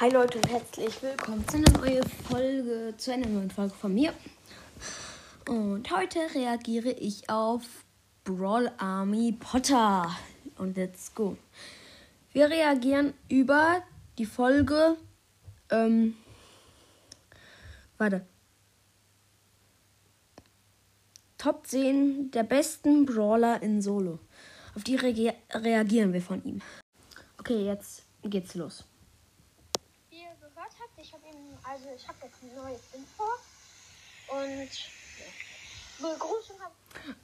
Hi Leute und herzlich willkommen zu einer neuen Folge, zu einer neuen Folge von mir. Und heute reagiere ich auf Brawl Army Potter. Und let's go. Wir reagieren über die Folge. Ähm, warte. Top 10 der besten Brawler in Solo. Auf die rea reagieren wir von ihm. Okay, jetzt geht's los. Wie ihr gehört habt, ich habe ihm, also ich habe jetzt ein neues Info und ja. Begrüßung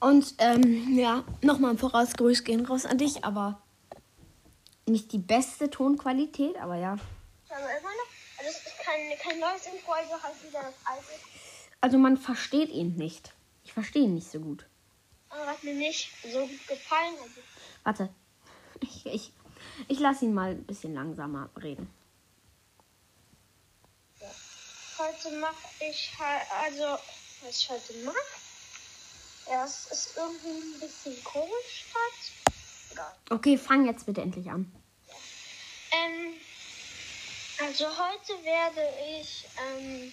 Und ähm, ja, nochmal im Voraus Grüß gehen raus an dich, aber nicht die beste Tonqualität, aber ja. also es ist kein, kein neues Info, also halt wieder das alte. Also man versteht ihn nicht. Ich verstehe ihn nicht so gut. Aber hat mir nicht so gut gefallen. Also Warte. Ich, ich, ich lasse ihn mal ein bisschen langsamer reden. Heute mache ich halt, also was ich heute mache, ja, es ist irgendwie ein bisschen komisch halt. Okay, fang jetzt bitte endlich an. Ähm, also heute werde ich, ähm,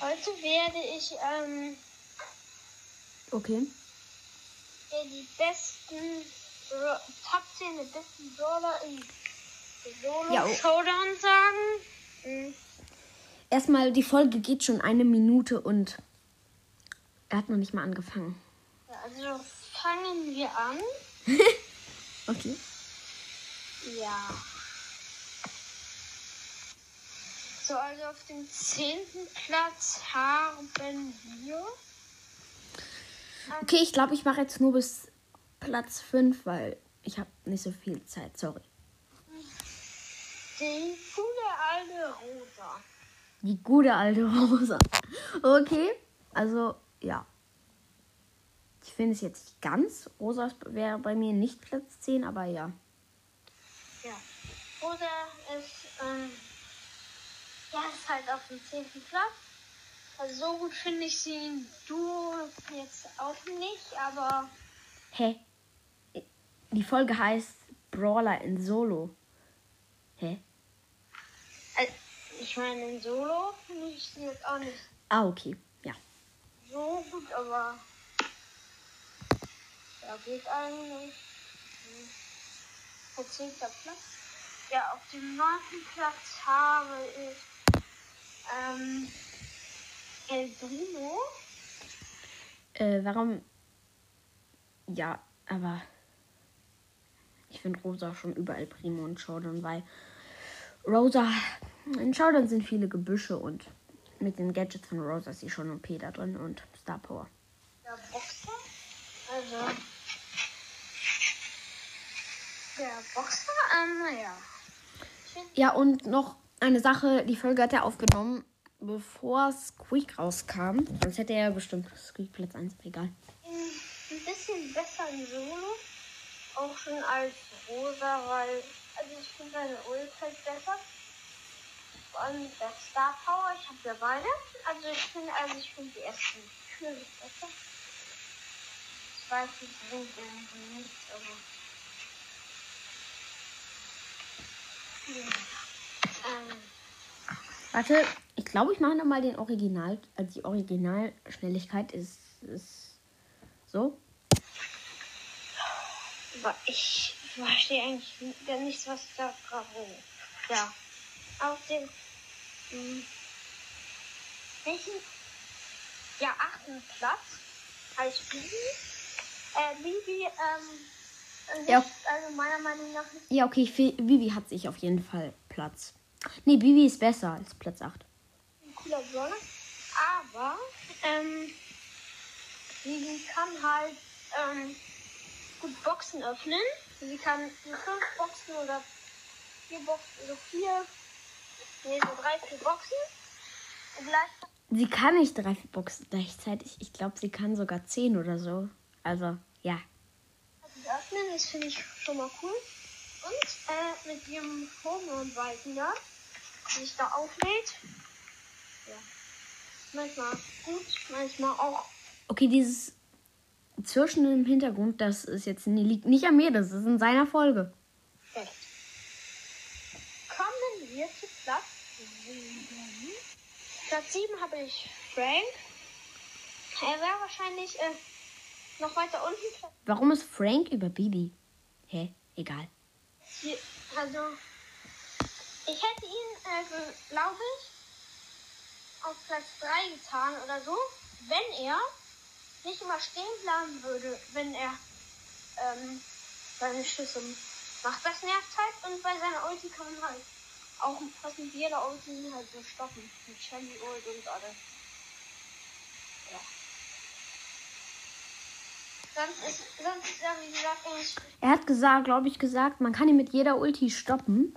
heute werde ich, ähm, Okay. die besten, Top 10 der besten Brawler in Oh. Showdown sagen. Mhm. Erstmal, die Folge geht schon eine Minute und er hat noch nicht mal angefangen. Ja, also fangen wir an. Okay. Ja. So, also auf dem zehnten Platz haben wir. Okay, ich glaube, ich mache jetzt nur bis Platz 5, weil ich habe nicht so viel Zeit. Sorry. Die gute alte Rosa. Die gute alte Rosa. Okay, also ja. Ich finde es jetzt nicht ganz. Rosa wäre bei mir nicht Platz 10, aber ja. Ja. Rosa ist, ähm, ja, ist halt auf dem zehnten Platz. Also so gut finde ich sie du jetzt auch nicht, aber Hä? Die Folge heißt Brawler in Solo. Hä? äh, ich meine in Solo finde ich sie jetzt auch nicht Ah, okay. Ja. so gut, aber ja, geht eigentlich. Hm. Zehnter Platz. Ja, auf dem neunten Platz habe ich ähm, El Primo. Äh, warum? Ja, aber ich finde Rosa schon überall Primo und Showdown, weil Rosa, in Showdown sind viele Gebüsche und mit den Gadgets von Rosa ist sie schon OP da drin und Star Power. Der Boxer. Also. Der Boxer, ähm, naja. Ja, und noch eine Sache, die Folge hat er aufgenommen, bevor Squeak rauskam. Sonst hätte er ja bestimmt Squeak Platz 1, egal. Ein bisschen besser in Solo. Auch schon als Rosa, weil. Also ich finde seine Ult halt besser. Vor allem der Star Power. Ich habe ja beide. Also ich finde, also ich finde die ersten natürlich besser. Ich weiß, die bringt irgendwie nichts, aber. Ähm. Warte, ich glaube, ich mache nochmal den Original. Also die Originalschnelligkeit ist, ist so. Aber ich verstehe eigentlich gar nicht, was da gerade. Ja. Auf dem. Hm, welchen? Ja, achten Platz heißt Bibi. Äh, Bibi, ähm. Ja. Also meiner Meinung nach nicht Ja, okay, ich find, Vivi hat sich auf jeden Fall Platz. Nee, Vivi ist besser als Platz 8. ein cooler Brawler. Aber, ähm. Bibi kann halt, ähm. Gut Boxen öffnen. Sie kann fünf Boxen oder vier Boxen, so vier. Nee, so drei, vier Boxen. Und Sie kann nicht drei Boxen gleichzeitig. Ich glaube, sie kann sogar 10 oder so. Also, ja. öffnen, das finde ich schon mal cool. Und äh, mit ihrem Hormonbalken da, die sich da auflädt. Ja. Manchmal gut, manchmal auch. Okay, dieses Zirschen im Hintergrund, das ist jetzt liegt nicht an mir, das ist in seiner Folge. schlecht. vierte Platz. Sieben. Platz 7 habe ich Frank. Er wäre wahrscheinlich äh, noch weiter unten. Warum ist Frank über Bibi? Hä? Egal. Also, ich hätte ihn, äh, glaube ich, auf Platz 3 getan oder so, wenn er nicht immer stehen bleiben würde, wenn er ähm, seine Schüsse macht. Das nervt halt und bei seiner Ulti kann man halt auch fast mit jeder Ulti halt so stoppen. Mit Shelly Ult und alles. Ja. Sonst ist, sonst ist er, wie gesagt, Er hat gesagt, glaube ich, gesagt, man kann ihn mit jeder Ulti stoppen.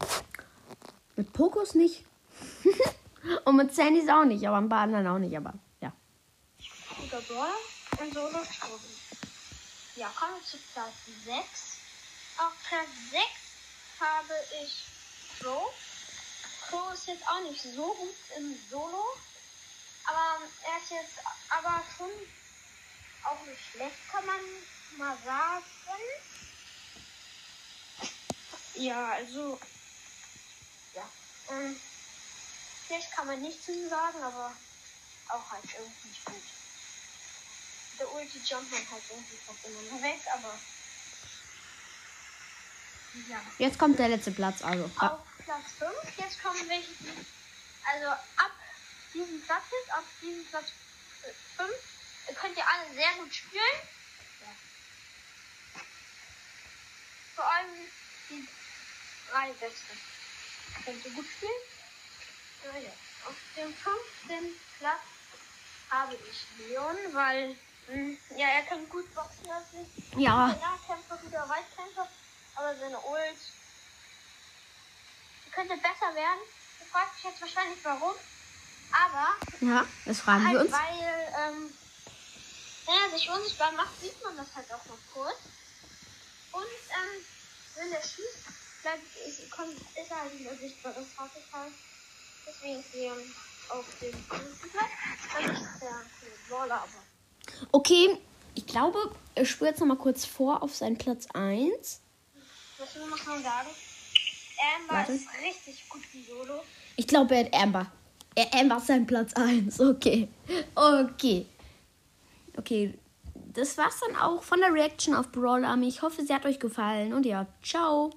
Mit Pokus nicht. Und mit Sandys auch nicht, aber ein paar anderen auch nicht, aber ja. guter Brawler und Solo Tobi. Ja, kommen wir zu Platz 6. Auf Platz 6 habe ich Pro. Pro ist jetzt auch nicht so gut im Solo. Aber er ist jetzt aber schon auch nicht schlecht, kann man mal sagen. Ja, also. Ja. Ähm, schlecht kann man nichts zu sagen, aber auch halt irgendwie nicht gut. Der Ulti jumpt man halt irgendwie fast immer weg, aber. Ja. Jetzt kommt der letzte Platz, also. Auf Platz 5. Jetzt kommen welche. Also ab diesem Platz jetzt, auf diesem Platz 5, könnt ihr alle sehr gut spielen. Ja. Vor allem die drei Besten. Könnt ihr gut spielen. Ja, ja. Auf dem fünften Platz habe ich Leon, weil ja, er kann gut boxen lassen. Ja. Nahkämpfer, guter Weitkämpfer, aber seine Ult könnte besser werden. Du fragst dich jetzt wahrscheinlich warum, aber Ja, das fragen wir halt uns. weil ähm, wenn er sich unsichtbar macht, sieht man das halt auch noch kurz. Und ähm, wenn er schießt, bleibt, ist, kommt, ist er halt nicht mehr sichtbar. Das hasse ich halt. Deswegen ist Leon auf dem Platz. Ich ist der Brawler, aber Okay, ich glaube, ich spüre jetzt noch mal kurz vor auf seinen Platz 1. was will man sagen? Amber Warte. ist richtig gut im Solo. Ich glaube, er hat Amber. Er Amber ist sein Platz 1. Okay. Okay. Okay. Das war's dann auch von der Reaction auf Brawl Army. Ich hoffe, sie hat euch gefallen. Und ja, ciao.